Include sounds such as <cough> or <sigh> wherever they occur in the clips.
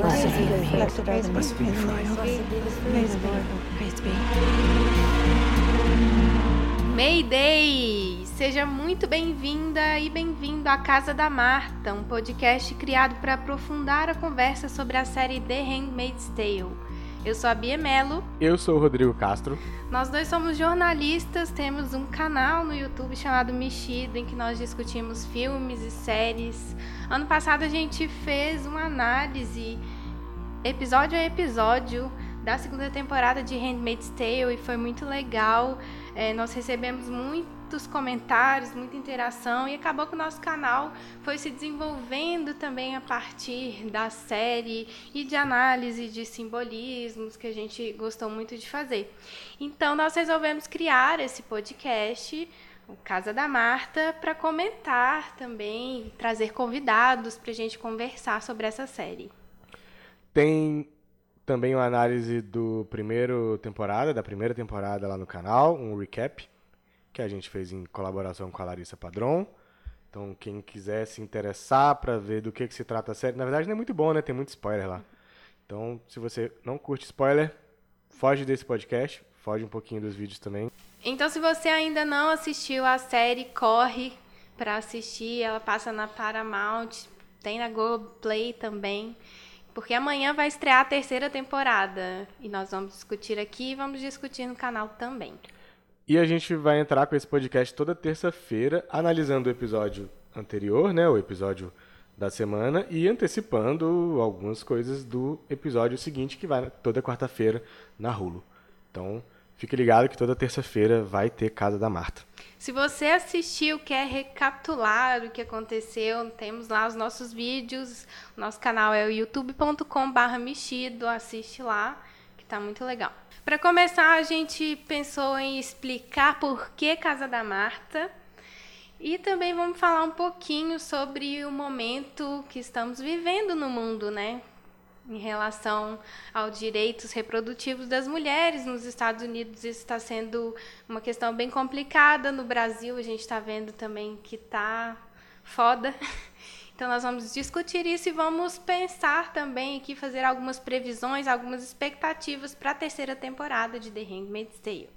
Blessed be the fruit. Blessed be the fruit. Praise the Lord. Praise be. Mayday! Seja muito bem-vinda e bem-vindo à Casa da Marta, um podcast criado para aprofundar a conversa sobre a série The Handmaid's Tale. Eu sou a Bia Mello. Eu sou o Rodrigo Castro. Nós dois somos jornalistas, temos um canal no YouTube chamado Mexido, em que nós discutimos filmes e séries. Ano passado a gente fez uma análise, episódio a episódio, da segunda temporada de Handmaid's Tale e foi muito legal. É, nós recebemos muitos comentários, muita interação e acabou que o nosso canal foi se desenvolvendo também a partir da série e de análise de simbolismos que a gente gostou muito de fazer. Então nós resolvemos criar esse podcast Casa da Marta para comentar também, trazer convidados para a gente conversar sobre essa série. Tem também uma análise do primeiro temporada, da primeira temporada lá no canal, um recap que a gente fez em colaboração com a Larissa Padron. Então, quem quiser se interessar para ver do que, que se trata a série, na verdade não é muito bom, né? Tem muito spoiler lá. Então, se você não curte spoiler, foge desse podcast, foge um pouquinho dos vídeos também. Então, se você ainda não assistiu a série, corre para assistir. Ela passa na Paramount, tem na Globoplay também. Porque amanhã vai estrear a terceira temporada. E nós vamos discutir aqui e vamos discutir no canal também. E a gente vai entrar com esse podcast toda terça-feira, analisando o episódio anterior, né? O episódio da semana, e antecipando algumas coisas do episódio seguinte, que vai toda quarta-feira na Hulu. Então, fique ligado que toda terça-feira vai ter Casa da Marta. Se você assistiu, quer recapitular o que aconteceu, temos lá os nossos vídeos. Nosso canal é o youtube.com/barra mexido. Assiste lá, que tá muito legal. Para começar, a gente pensou em explicar por que Casa da Marta. E também vamos falar um pouquinho sobre o momento que estamos vivendo no mundo, né? Em relação aos direitos reprodutivos das mulheres nos Estados Unidos. Isso está sendo uma questão bem complicada. No Brasil, a gente está vendo também que está foda. <laughs> Então, nós vamos discutir isso e vamos pensar também aqui, fazer algumas previsões, algumas expectativas para a terceira temporada de The Handmaid's Tale.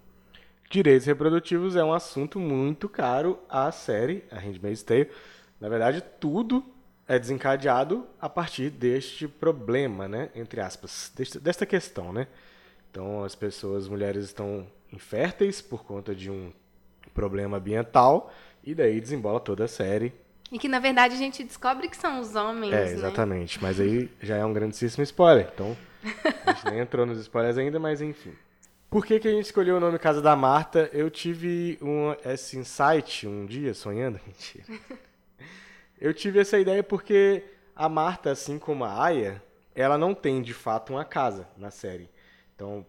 Direitos reprodutivos é um assunto muito caro à série, a Handmaid's Tale. Na verdade, tudo é desencadeado a partir deste problema, né, entre aspas, deste, desta questão, né? Então, as pessoas, as mulheres estão inférteis por conta de um problema ambiental e daí desembola toda a série. E que na verdade a gente descobre que são os homens, É, né? exatamente. Mas aí já é um grandíssimo spoiler. Então, a gente nem entrou nos spoilers ainda, mas enfim. Por que, que a gente escolheu o nome Casa da Marta? Eu tive um, esse insight um dia, sonhando. <laughs> Mentira. Eu tive essa ideia porque a Marta, assim como a Aya, ela não tem de fato uma casa na série. Então,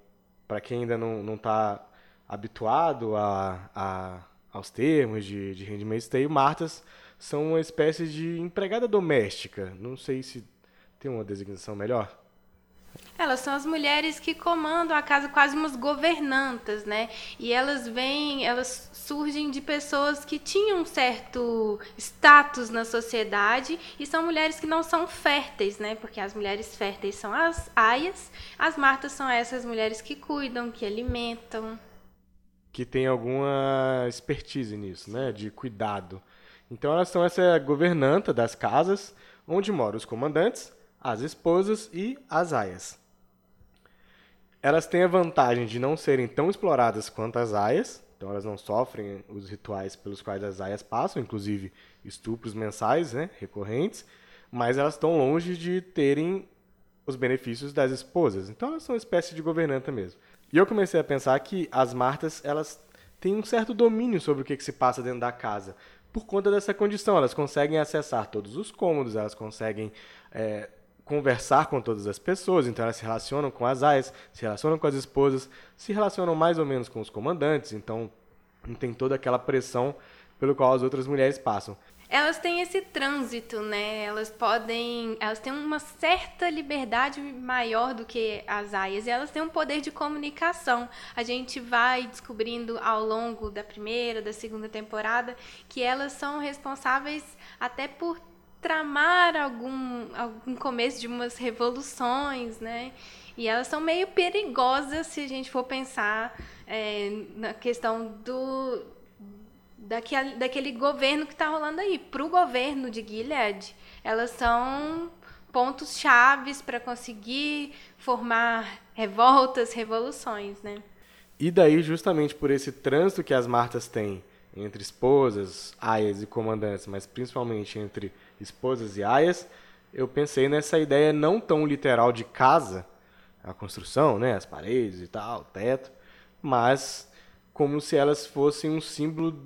para quem ainda não, não tá habituado a, a, aos termos de, de Handmaid's Tale, Martas são uma espécie de empregada doméstica. Não sei se tem uma designação melhor. Elas são as mulheres que comandam a casa, quase umas governantas, né? E elas vêm, elas surgem de pessoas que tinham um certo status na sociedade e são mulheres que não são férteis, né? Porque as mulheres férteis são as aias, as martas são essas mulheres que cuidam, que alimentam. Que tem alguma expertise nisso, né? De cuidado. Então elas são essa governanta das casas, onde moram os comandantes, as esposas e as aias. Elas têm a vantagem de não serem tão exploradas quanto as aias, então elas não sofrem os rituais pelos quais as aias passam, inclusive estupros mensais, né, recorrentes, mas elas estão longe de terem os benefícios das esposas. Então elas são uma espécie de governanta mesmo. E eu comecei a pensar que as martas, elas têm um certo domínio sobre o que, que se passa dentro da casa, por conta dessa condição. Elas conseguem acessar todos os cômodos, elas conseguem é, conversar com todas as pessoas, então elas se relacionam com as aias, se relacionam com as esposas, se relacionam mais ou menos com os comandantes, então não tem toda aquela pressão pelo qual as outras mulheres passam. Elas têm esse trânsito, né? Elas podem, elas têm uma certa liberdade maior do que as aias e elas têm um poder de comunicação. A gente vai descobrindo ao longo da primeira, da segunda temporada que elas são responsáveis até por tramar algum, algum começo de umas revoluções, né? E elas são meio perigosas se a gente for pensar é, na questão do daquele, daquele governo que está rolando aí. Para o governo de Gilead, elas são pontos chaves para conseguir formar revoltas, revoluções, né? E daí, justamente por esse trânsito que as Martas têm entre esposas, aias e comandantes, mas principalmente entre esposas e aias, eu pensei nessa ideia não tão literal de casa, a construção, né, as paredes e tal, o teto, mas como se elas fossem um símbolo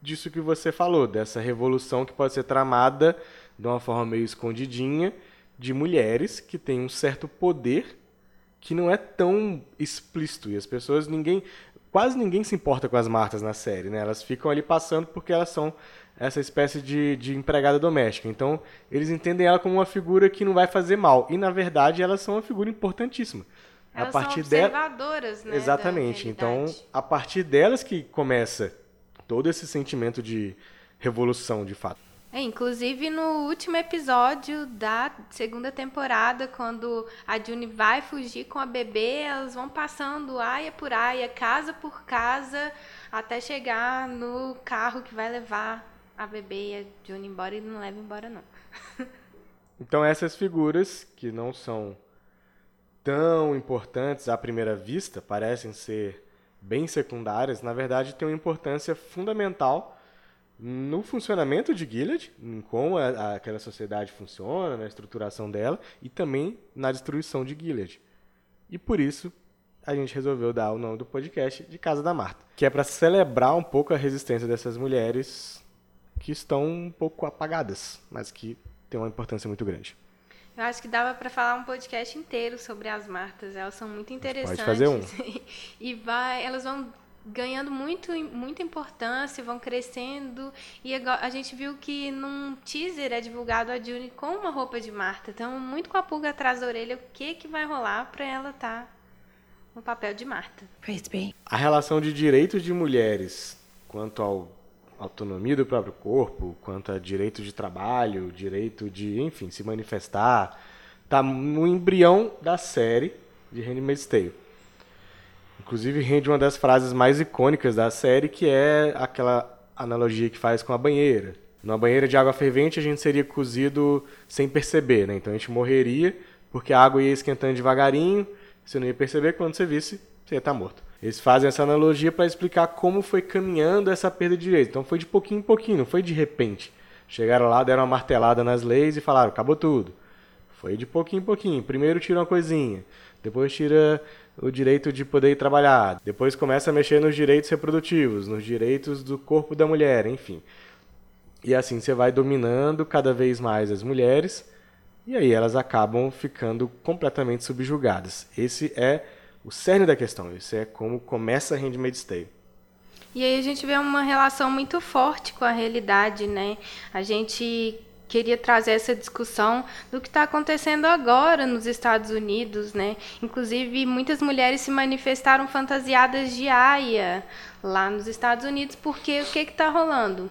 disso que você falou, dessa revolução que pode ser tramada de uma forma meio escondidinha de mulheres que têm um certo poder que não é tão explícito e as pessoas ninguém quase ninguém se importa com as Martas na série, né? Elas ficam ali passando porque elas são essa espécie de, de empregada doméstica. Então, eles entendem ela como uma figura que não vai fazer mal. E, na verdade, elas são uma figura importantíssima. Elas a partir são observadoras, né? Exatamente. Então, a partir delas que começa todo esse sentimento de revolução, de fato. É, inclusive no último episódio da segunda temporada, quando a June vai fugir com a bebê, elas vão passando aia por aia, casa por casa, até chegar no carro que vai levar a bebê e a June embora e não leva embora não. <laughs> então essas figuras que não são tão importantes à primeira vista, parecem ser bem secundárias, na verdade têm uma importância fundamental no funcionamento de Gilead, em como a, a, aquela sociedade funciona, na estruturação dela, e também na destruição de Gilead. E por isso a gente resolveu dar o nome do podcast de Casa da Marta, que é para celebrar um pouco a resistência dessas mulheres que estão um pouco apagadas, mas que têm uma importância muito grande. Eu acho que dava para falar um podcast inteiro sobre as Martas. Elas são muito interessantes. Pode fazer um. <laughs> e vai, elas vão ganhando muito, muita importância, vão crescendo. E a gente viu que num teaser é divulgado a Juni com uma roupa de Marta. Então, muito com a pulga atrás da orelha, o que, que vai rolar para ela estar tá no papel de Marta. A relação de direitos de mulheres quanto à autonomia do próprio corpo, quanto a direito de trabalho, direito de, enfim, se manifestar, está no embrião da série de Handmaid's Tale. Inclusive rende uma das frases mais icônicas da série, que é aquela analogia que faz com a banheira. Numa banheira de água fervente a gente seria cozido sem perceber, né? Então a gente morreria porque a água ia esquentando devagarinho, você não ia perceber, quando você visse, você ia estar morto. Eles fazem essa analogia para explicar como foi caminhando essa perda de direito. Então foi de pouquinho em pouquinho, não foi de repente. Chegaram lá, deram uma martelada nas leis e falaram, acabou tudo. Foi de pouquinho em pouquinho. Primeiro tira uma coisinha, depois tira o direito de poder ir trabalhar. Depois começa a mexer nos direitos reprodutivos, nos direitos do corpo da mulher, enfim. E assim você vai dominando cada vez mais as mulheres e aí elas acabam ficando completamente subjugadas. Esse é o cerne da questão, esse é como começa a Handmaid's Tale. E aí a gente vê uma relação muito forte com a realidade, né? A gente queria trazer essa discussão do que está acontecendo agora nos Estados Unidos, né? Inclusive, muitas mulheres se manifestaram fantasiadas de aia lá nos Estados Unidos, porque o que está rolando?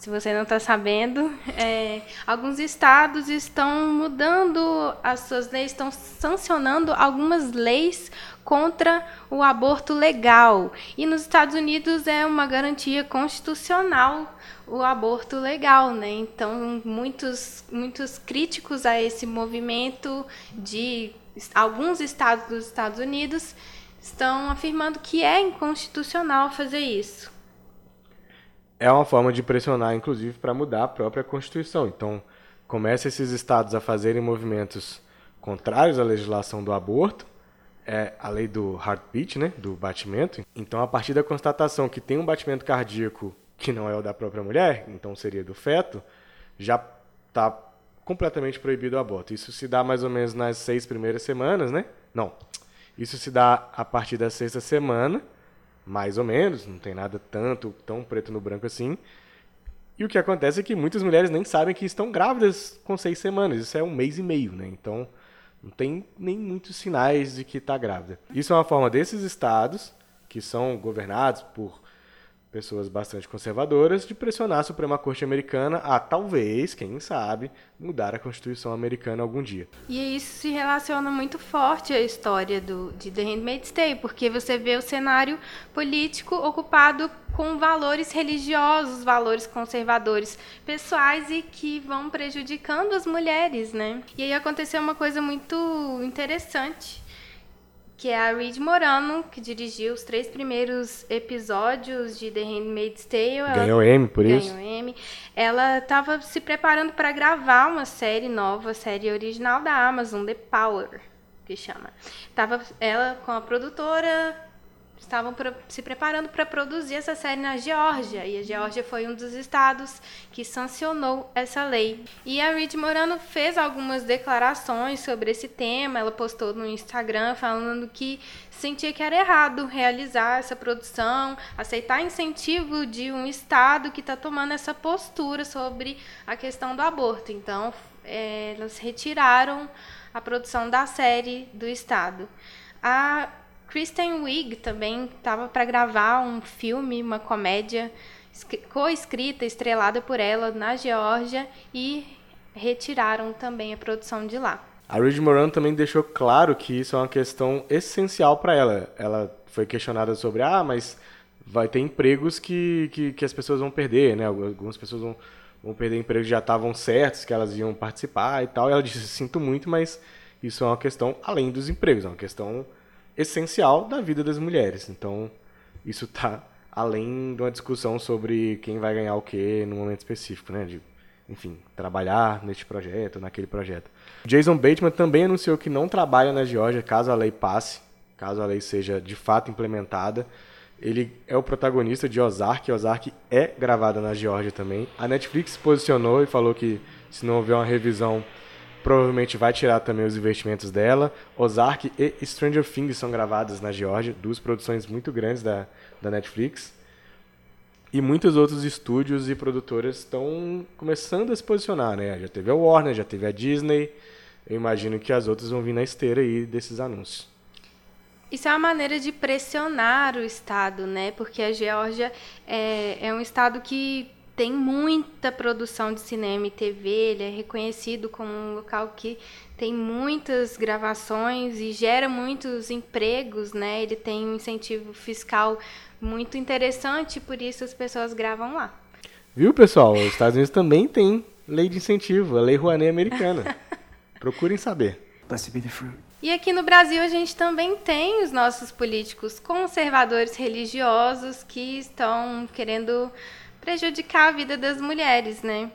Se você não está sabendo, é, alguns estados estão mudando as suas leis, estão sancionando algumas leis contra o aborto legal. E nos Estados Unidos é uma garantia constitucional o aborto legal, né? Então, muitos, muitos críticos a esse movimento de alguns estados dos Estados Unidos estão afirmando que é inconstitucional fazer isso é uma forma de pressionar, inclusive, para mudar a própria Constituição. Então, começa esses estados a fazerem movimentos contrários à legislação do aborto, é a lei do heartbeat, né, do batimento. Então, a partir da constatação que tem um batimento cardíaco que não é o da própria mulher, então seria do feto, já está completamente proibido o aborto. Isso se dá mais ou menos nas seis primeiras semanas, né? Não. Isso se dá a partir da sexta semana mais ou menos, não tem nada tanto, tão preto no branco assim. E o que acontece é que muitas mulheres nem sabem que estão grávidas com seis semanas. Isso é um mês e meio, né? Então, não tem nem muitos sinais de que está grávida. Isso é uma forma desses estados, que são governados por pessoas bastante conservadoras de pressionar a Suprema Corte Americana a talvez, quem sabe, mudar a Constituição americana algum dia. E isso se relaciona muito forte à história do, de The Handmaid's Tale, porque você vê o cenário político ocupado com valores religiosos, valores conservadores pessoais e que vão prejudicando as mulheres, né? E aí aconteceu uma coisa muito interessante que é a Reed Morano, que dirigiu os três primeiros episódios de The Handmaid's Tale. Ganhou M por ganhou isso? Ganhou M. Ela estava se preparando para gravar uma série nova, série original da Amazon, The Power, que chama. Tava ela com a produtora estavam se preparando para produzir essa série na Geórgia, e a Geórgia foi um dos estados que sancionou essa lei. E a Reed Morano fez algumas declarações sobre esse tema, ela postou no Instagram falando que sentia que era errado realizar essa produção, aceitar incentivo de um estado que está tomando essa postura sobre a questão do aborto. Então, é, elas retiraram a produção da série do estado. A Kristen Wiig também estava para gravar um filme, uma comédia co-escrita, estrelada por ela na Geórgia e retiraram também a produção de lá. A Reed Moran também deixou claro que isso é uma questão essencial para ela. Ela foi questionada sobre, ah, mas vai ter empregos que, que, que as pessoas vão perder, né? Algumas pessoas vão, vão perder empregos que já estavam certos, que elas iam participar e tal. E ela disse, sinto muito, mas isso é uma questão além dos empregos, é uma questão essencial da vida das mulheres. Então, isso está além de uma discussão sobre quem vai ganhar o quê no momento específico, né? De, enfim, trabalhar neste projeto, naquele projeto. Jason Bateman também anunciou que não trabalha na Geórgia caso a lei passe, caso a lei seja de fato implementada. Ele é o protagonista de Ozark, Ozark é gravada na Geórgia também. A Netflix se posicionou e falou que se não houver uma revisão provavelmente vai tirar também os investimentos dela. Ozark e Stranger Things são gravadas na Geórgia, duas produções muito grandes da, da Netflix. E muitos outros estúdios e produtoras estão começando a se posicionar, né? Já teve a Warner, já teve a Disney. Eu imagino que as outras vão vir na esteira aí desses anúncios. Isso é uma maneira de pressionar o Estado, né? Porque a Geórgia é, é um Estado que tem muita produção de cinema e TV, ele é reconhecido como um local que tem muitas gravações e gera muitos empregos, né? Ele tem um incentivo fiscal muito interessante, por isso as pessoas gravam lá. Viu, pessoal? Os Estados Unidos também tem lei de incentivo, a Lei Rouanet americana. <laughs> Procurem saber. Blessed be the fruit. E aqui no Brasil a gente também tem os nossos políticos conservadores religiosos que estão querendo prejudicar a vida das mulheres, né?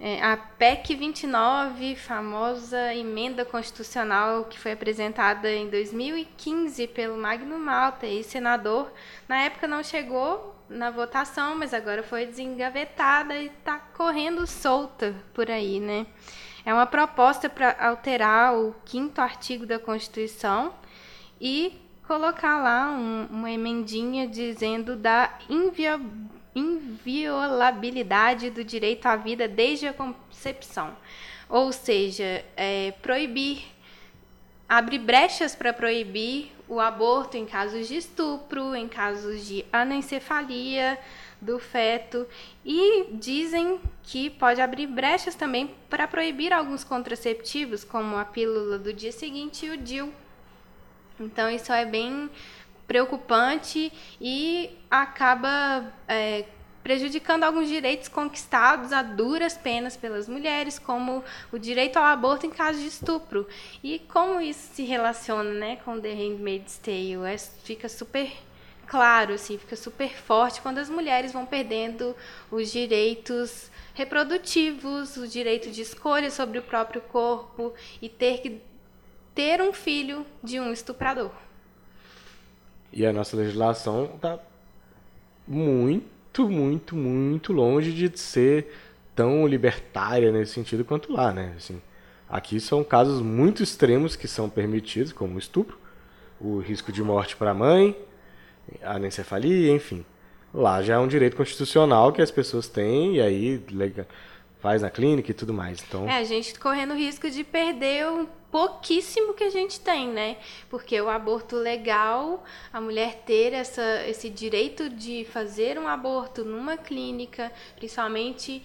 É, a PEC 29, famosa emenda constitucional que foi apresentada em 2015 pelo Magno Malta e senador, na época não chegou na votação, mas agora foi desengavetada e está correndo solta por aí, né? É uma proposta para alterar o quinto artigo da Constituição e colocar lá um, uma emendinha dizendo da inviabilidade inviolabilidade do direito à vida desde a concepção. Ou seja, é, proibir, abre brechas para proibir o aborto em casos de estupro, em casos de anencefalia do feto e dizem que pode abrir brechas também para proibir alguns contraceptivos, como a pílula do dia seguinte e o DIL. Então isso é bem preocupante e acaba é, prejudicando alguns direitos conquistados a duras penas pelas mulheres, como o direito ao aborto em caso de estupro. E como isso se relaciona né, com The Handmaid's Tale? É, fica super claro, assim, fica super forte quando as mulheres vão perdendo os direitos reprodutivos, o direito de escolha sobre o próprio corpo e ter que ter um filho de um estuprador. E a nossa legislação está muito, muito, muito longe de ser tão libertária nesse sentido quanto lá, né? Assim, aqui são casos muito extremos que são permitidos, como o estupro, o risco de morte para a mãe, a anencefalia, enfim. Lá já é um direito constitucional que as pessoas têm e aí faz na clínica e tudo mais. Então, É, a gente correndo o risco de perder o pouquíssimo que a gente tem, né? Porque o aborto legal, a mulher ter essa, esse direito de fazer um aborto numa clínica, principalmente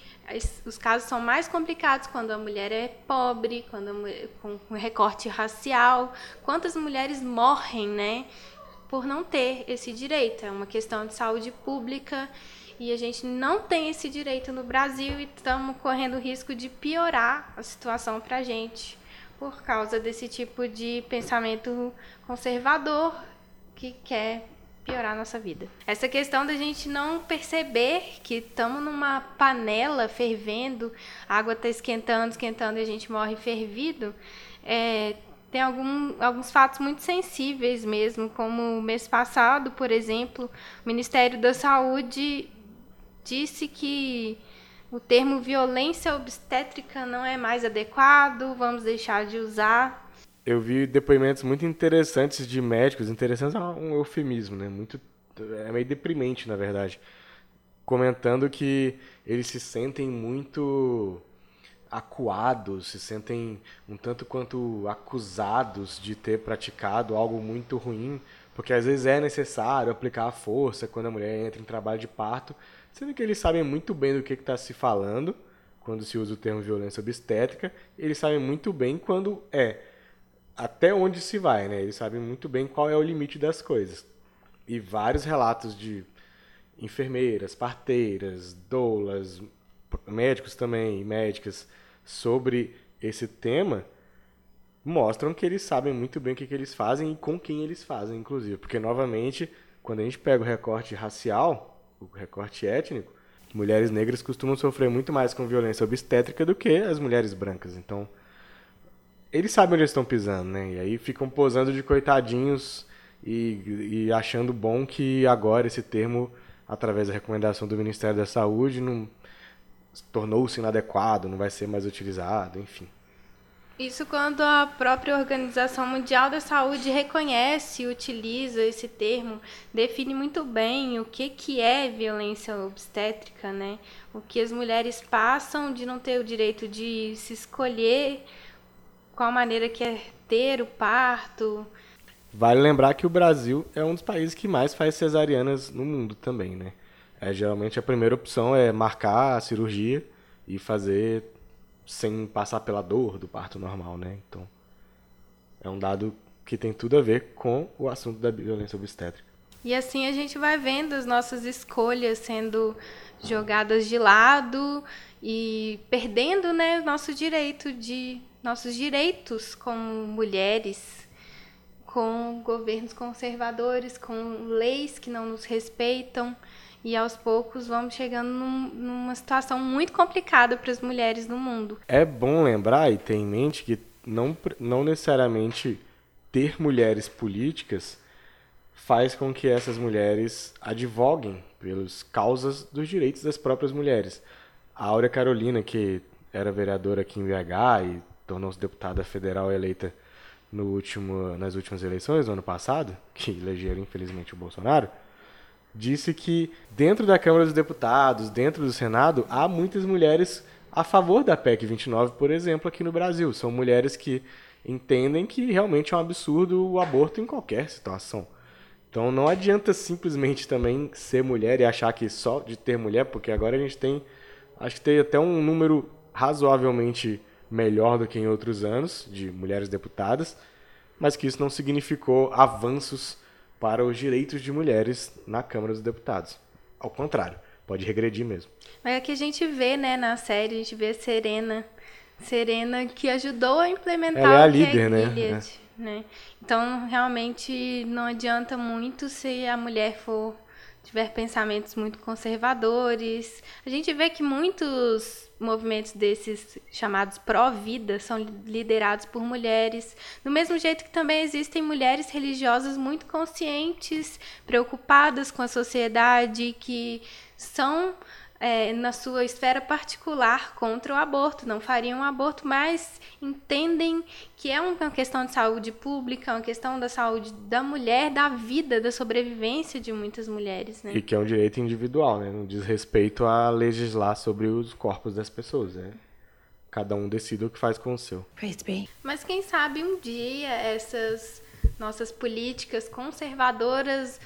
os casos são mais complicados quando a mulher é pobre, quando mulher, com, recorte racial. Quantas mulheres morrem, né? Por não ter esse direito. É uma questão de saúde pública e a gente não tem esse direito no Brasil e estamos correndo o risco de piorar a situação para gente por causa desse tipo de pensamento conservador que quer piorar a nossa vida. Essa questão da gente não perceber que estamos numa panela fervendo, a água está esquentando, esquentando e a gente morre fervido, é, tem algum, alguns fatos muito sensíveis mesmo, como mês passado, por exemplo, o Ministério da Saúde disse que o termo violência obstétrica não é mais adequado, vamos deixar de usar. eu vi depoimentos muito interessantes de médicos, interessantes é um eufemismo, né? Muito é meio deprimente, na verdade, comentando que eles se sentem muito acuados, se sentem um tanto quanto acusados de ter praticado algo muito ruim, porque às vezes é necessário aplicar a força quando a mulher entra em trabalho de parto, sendo que eles sabem muito bem do que está se falando quando se usa o termo violência obstétrica, eles sabem muito bem quando é até onde se vai, né? Eles sabem muito bem qual é o limite das coisas. E vários relatos de enfermeiras, parteiras, doulas, médicos também, médicas, sobre esse tema, mostram que eles sabem muito bem o que, que eles fazem e com quem eles fazem, inclusive. Porque, novamente, quando a gente pega o recorte racial, o recorte étnico, mulheres negras costumam sofrer muito mais com violência obstétrica do que as mulheres brancas. Então, eles sabem onde eles estão pisando, né? E aí ficam posando de coitadinhos e, e achando bom que agora esse termo, através da recomendação do Ministério da Saúde, não tornou-se inadequado, não vai ser mais utilizado, enfim. Isso quando a própria Organização Mundial da Saúde reconhece e utiliza esse termo, define muito bem o que, que é violência obstétrica, né? O que as mulheres passam de não ter o direito de se escolher qual maneira quer ter o parto. Vale lembrar que o Brasil é um dos países que mais faz cesarianas no mundo também, né? É, geralmente a primeira opção é marcar a cirurgia e fazer sem passar pela dor do parto normal, né? Então, é um dado que tem tudo a ver com o assunto da violência obstétrica. E assim a gente vai vendo as nossas escolhas sendo jogadas de lado e perdendo, né, nosso direito de nossos direitos como mulheres, com governos conservadores, com leis que não nos respeitam. E aos poucos vamos chegando num, numa situação muito complicada para as mulheres no mundo. É bom lembrar e ter em mente que não, não necessariamente ter mulheres políticas faz com que essas mulheres advoguem pelas causas dos direitos das próprias mulheres. A Áurea Carolina, que era vereadora aqui em BH e tornou-se deputada federal eleita no último, nas últimas eleições, no ano passado, que elegeram infelizmente o Bolsonaro, disse que dentro da Câmara dos Deputados, dentro do Senado, há muitas mulheres a favor da PEC 29, por exemplo, aqui no Brasil. São mulheres que entendem que realmente é um absurdo o aborto em qualquer situação. Então não adianta simplesmente também ser mulher e achar que só de ter mulher, porque agora a gente tem, acho que tem até um número razoavelmente melhor do que em outros anos de mulheres deputadas, mas que isso não significou avanços para os direitos de mulheres na Câmara dos Deputados. Ao contrário, pode regredir mesmo. Mas é que a gente vê, né, na série, a gente vê Serena. Serena que ajudou a implementar Ela é a que líder, é né? Gilead, né? Então, realmente, não adianta muito se a mulher for tiver pensamentos muito conservadores. A gente vê que muitos movimentos desses chamados pró-vida são liderados por mulheres, do mesmo jeito que também existem mulheres religiosas muito conscientes, preocupadas com a sociedade, que são é, na sua esfera particular contra o aborto, não fariam um aborto, mas entendem que é uma questão de saúde pública, uma questão da saúde da mulher, da vida, da sobrevivência de muitas mulheres. Né? E que é um direito individual, né? não diz respeito a legislar sobre os corpos das pessoas. Né? Cada um decide o que faz com o seu. Mas quem sabe um dia essas nossas políticas conservadoras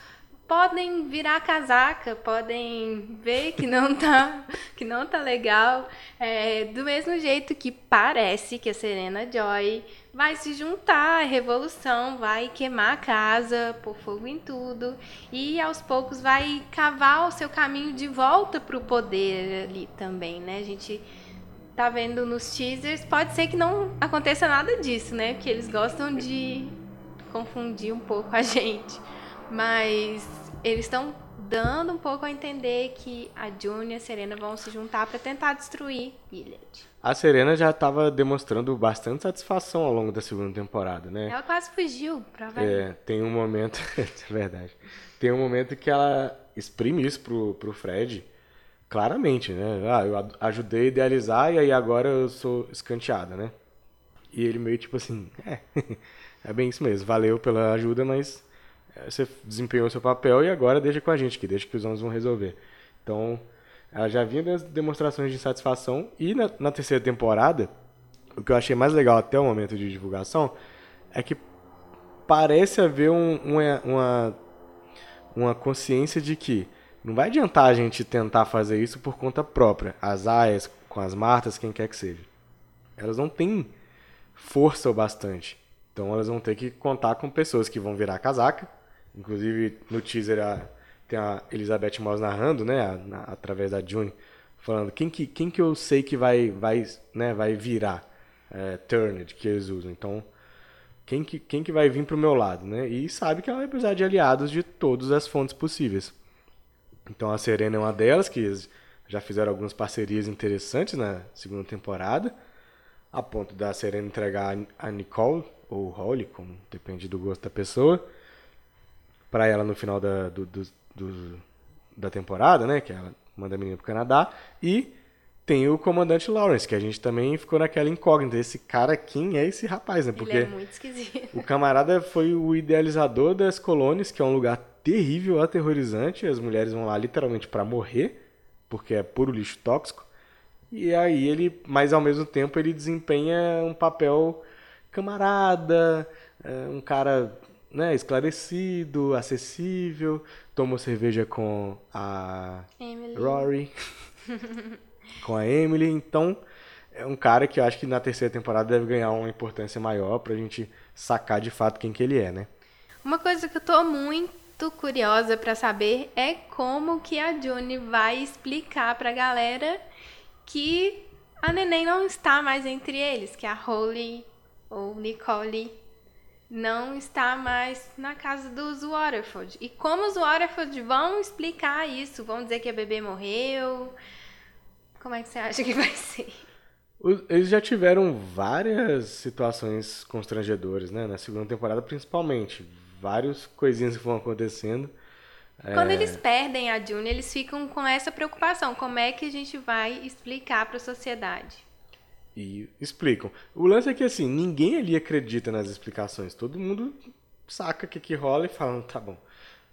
podem virar casaca, podem ver que não tá, que não tá legal. É, do mesmo jeito que parece que a Serena Joy vai se juntar à revolução, vai queimar a casa, pôr fogo em tudo e aos poucos vai cavar o seu caminho de volta para o poder ali também, né? A gente tá vendo nos teasers, pode ser que não aconteça nada disso, né? Porque eles gostam de confundir um pouco a gente. Mas eles estão dando um pouco a entender que a June e a Serena vão se juntar para tentar destruir Gilead. A Serena já estava demonstrando bastante satisfação ao longo da segunda temporada, né? Ela quase fugiu pra É, tem um momento, <laughs> é verdade. Tem um momento que ela exprime isso pro, pro Fred, claramente, né? Ah, eu ajudei a idealizar e aí agora eu sou escanteada, né? E ele meio tipo assim, é, <laughs> é bem isso mesmo, valeu pela ajuda, mas você desempenhou seu papel e agora deixa com a gente, que deixa que os homens vão resolver. Então, ela já vinha das demonstrações de satisfação e na, na, terceira temporada, o que eu achei mais legal até o momento de divulgação é que parece haver um, uma, uma, uma consciência de que não vai adiantar a gente tentar fazer isso por conta própria. As aias, com as martas, quem quer que seja. Elas não têm força o bastante. Então elas vão ter que contar com pessoas que vão virar casaca, Inclusive, no teaser a, tem a Elizabeth Moss narrando, né, a, na, através da June, falando quem que, quem que eu sei que vai, vai, né, vai virar é, Turned, que eles usam. Então, quem que, quem que vai vir pro meu lado, né? E sabe que ela vai precisar de aliados de todas as fontes possíveis. Então, a Serena é uma delas, que já fizeram algumas parcerias interessantes na segunda temporada, a ponto da Serena entregar a Nicole, ou Holly, como depende do gosto da pessoa, para ela no final da, do, do, do, da temporada, né? Que ela manda a menina pro Canadá. E tem o comandante Lawrence, que a gente também ficou naquela incógnita. Esse cara, quem é esse rapaz, né? Porque Ele é muito esquisito. O camarada foi o idealizador das colônias, que é um lugar terrível, aterrorizante. As mulheres vão lá literalmente para morrer, porque é puro lixo tóxico. E aí ele, mas ao mesmo tempo, ele desempenha um papel camarada, é, um cara né, esclarecido, acessível, tomou cerveja com a Emily. Rory, <laughs> com a Emily, então é um cara que eu acho que na terceira temporada deve ganhar uma importância maior pra gente sacar de fato quem que ele é, né? Uma coisa que eu tô muito curiosa para saber é como que a June vai explicar pra galera que a neném não está mais entre eles, que a Holly ou Nicole não está mais na casa dos Waterford. E como os Waterford vão explicar isso? Vão dizer que a bebê morreu? Como é que você acha que vai ser? Eles já tiveram várias situações constrangedoras, né? Na segunda temporada, principalmente. Várias coisinhas que vão acontecendo. Quando é... eles perdem a June, eles ficam com essa preocupação. Como é que a gente vai explicar para a sociedade? E explicam. O lance é que assim, ninguém ali acredita nas explicações. Todo mundo saca o que, que rola e fala, tá bom,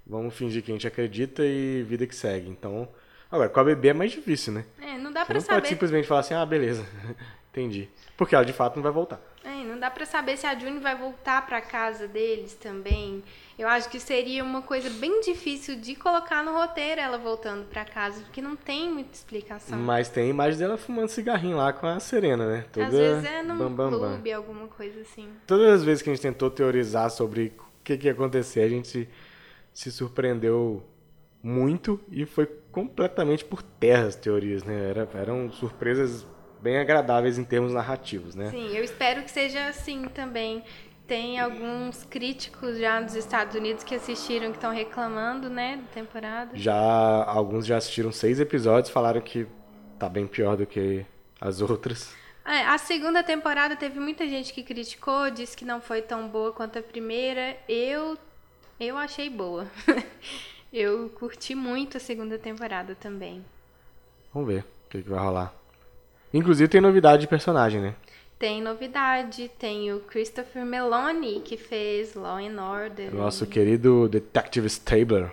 vamos fingir que a gente acredita e vida que segue. Então, agora, com a bebê é mais difícil, né? É, não dá Você pra não saber. pode simplesmente falar assim, ah, beleza, <laughs> entendi. Porque ela de fato não vai voltar. É, não dá pra saber se a June vai voltar pra casa deles também. Eu acho que seria uma coisa bem difícil de colocar no roteiro ela voltando para casa, porque não tem muita explicação. Mas tem a imagem dela fumando cigarrinho lá com a Serena, né? Toda Às vezes é num bam, bam, clube, bam. alguma coisa assim. Todas as vezes que a gente tentou teorizar sobre o que, que ia acontecer, a gente se, se surpreendeu muito e foi completamente por terra as teorias, né? Era, eram surpresas bem agradáveis em termos narrativos, né? Sim, eu espero que seja assim também. Tem alguns críticos já dos Estados Unidos que assistiram que estão reclamando, né, da temporada. Já alguns já assistiram seis episódios, falaram que tá bem pior do que as outras. É, a segunda temporada teve muita gente que criticou, disse que não foi tão boa quanto a primeira. Eu eu achei boa. <laughs> eu curti muito a segunda temporada também. Vamos ver o que, que vai rolar. Inclusive tem novidade de personagem, né? Tem novidade, tem o Christopher Meloni, que fez Law and Order. Nosso querido Detective Stabler.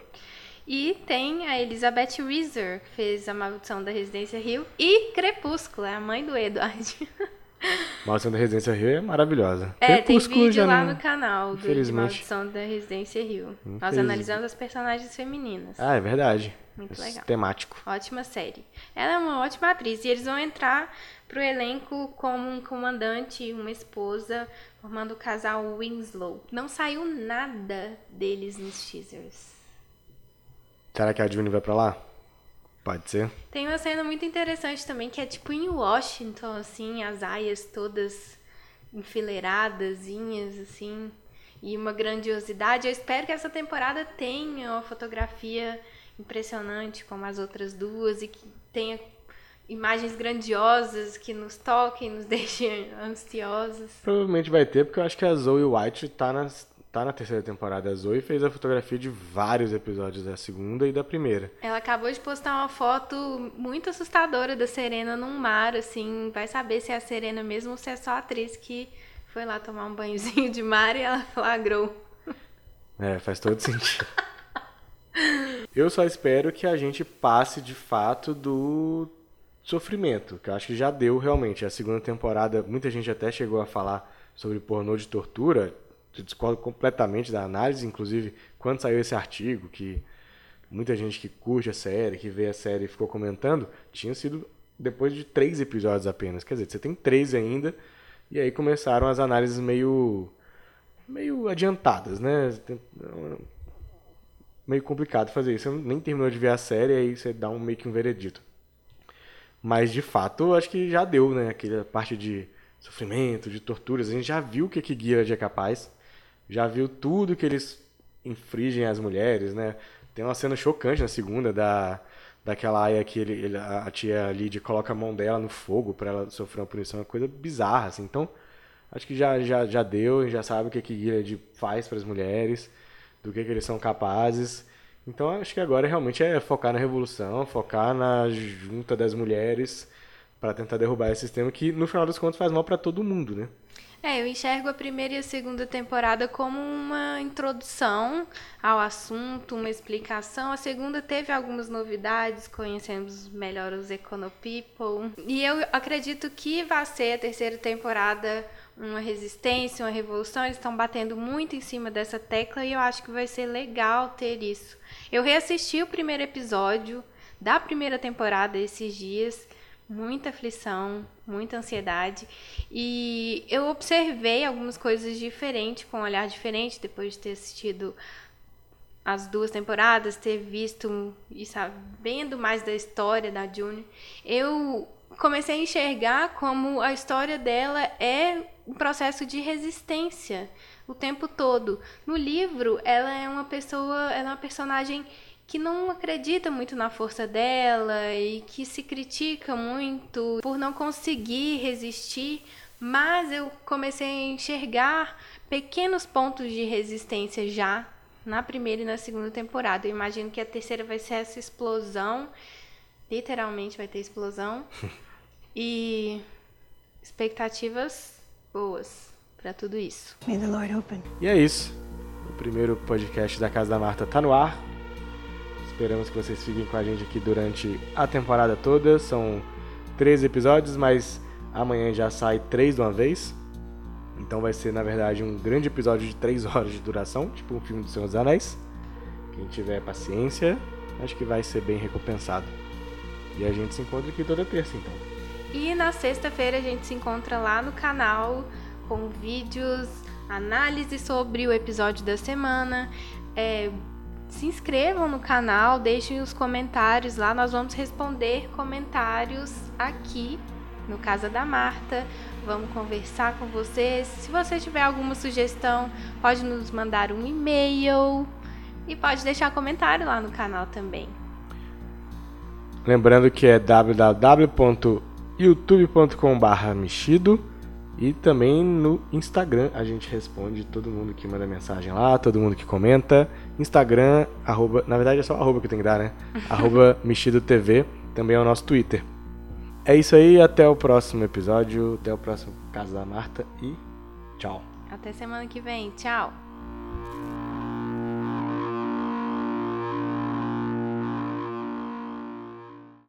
E tem a Elizabeth Reeser, que fez A Maldição da Residência Rio. E Crepúsculo, é a mãe do Edward. <laughs> Maldição da Residência Rio é maravilhosa. É, tem Crepúsculo vídeo já lá não- no canal do. Maldição da Residência Rio. Nós analisamos as personagens femininas. Ah, é verdade. Muito Esse legal. Temático. Ótima série. Ela é uma ótima atriz. E eles vão entrar pro elenco como um comandante e uma esposa, formando o casal Winslow. Não saiu nada deles nos teasers. Será que a June vai pra lá? Pode ser. Tem uma cena muito interessante também, que é tipo em Washington, assim, as aias todas enfileiradazinhas, assim, e uma grandiosidade. Eu espero que essa temporada tenha uma fotografia impressionante, como as outras duas, e que tenha imagens grandiosas que nos toquem, nos <laughs> deixem ansiosos. Provavelmente vai ter, porque eu acho que a Zoe White tá na, tá na terceira temporada. A Zoe fez a fotografia de vários episódios da segunda e da primeira. Ela acabou de postar uma foto muito assustadora da Serena num mar, assim, vai saber se é a Serena mesmo ou se é só a atriz que foi lá tomar um banhozinho de mar e ela flagrou. É, faz todo sentido. <laughs> Eu só espero que a gente passe de fato do sofrimento, que eu acho que já deu realmente. A segunda temporada, muita gente até chegou a falar sobre pornô de tortura. Eu discordo completamente da análise, inclusive quando saiu esse artigo, que muita gente que curte a série, que vê a série e ficou comentando, tinha sido depois de três episódios apenas. Quer dizer, você tem três ainda, e aí começaram as análises meio meio adiantadas, né? Meio complicado fazer isso. Você nem terminou de ver a série, aí você dá um meio que um veredito. Mas de fato, acho que já deu, né? Aquela parte de sofrimento, de torturas. A gente já viu o que que Guilherme é capaz. Já viu tudo que eles infringem às mulheres, né? Tem uma cena chocante na segunda da daquela aia que ele, ele- a tia Lydia coloca a mão dela no fogo para ela sofrer uma punição, uma coisa bizarra, assim. Então, acho que já, já, já deu, já sabe o que que Gilead faz para as mulheres, do que que eles são capazes. Então, acho que agora realmente é focar na revolução, focar na junta das mulheres para tentar derrubar esse sistema que, no final das contas, faz mal para todo mundo, né? É, eu enxergo a primeira e a segunda temporada como uma introdução ao assunto, uma explicação. A segunda teve algumas novidades, conhecemos melhor os Econopeople. E eu acredito que vai ser a terceira temporada uma resistência, uma revolução. Eles estão batendo muito em cima dessa tecla e eu acho que vai ser legal ter isso. Eu reassisti o primeiro episódio da primeira temporada esses dias muita aflição, muita ansiedade. E eu observei algumas coisas diferentes, com um olhar diferente, depois de ter assistido as duas temporadas, ter visto e sabendo mais da história da June. Eu comecei a enxergar como a história dela é um processo de resistência o tempo todo. No livro, ela é uma pessoa, ela é uma personagem que não acredita muito na força dela e que se critica muito por não conseguir resistir, mas eu comecei a enxergar pequenos pontos de resistência já na primeira e na segunda temporada. Eu imagino que a terceira vai ser essa explosão, literalmente vai ter explosão <laughs> e expectativas boas para tudo isso. May the Lord open. E é isso. O primeiro podcast da Casa da Marta tá no ar. Esperamos que vocês fiquem com a gente aqui durante a temporada toda. São 13 episódios, mas amanhã já sai três de uma vez. Então vai ser, na verdade, um grande episódio de 3 <laughs> horas de duração, tipo um filme do Senhor dos Anéis. Quem tiver paciência, acho que vai ser bem recompensado. E a gente se encontra aqui toda terça, então. E na sexta-feira a gente se encontra lá no canal com vídeos, análise sobre o episódio da semana. É, se inscrevam no canal, deixem os comentários lá. Nós vamos responder comentários aqui no Casa da Marta. Vamos conversar com vocês. Se você tiver alguma sugestão, pode nos mandar um e-mail e pode deixar comentário lá no canal também. Lembrando que é www.youtube.com.br mexido e também no Instagram a gente responde todo mundo que manda mensagem lá, todo mundo que comenta. Instagram, arroba, na verdade é só arroba que tem que dar, né? <laughs> arroba mexido TV. também é o nosso Twitter. É isso aí, até o próximo episódio, até o próximo Caso da Marta e tchau. Até semana que vem. Tchau.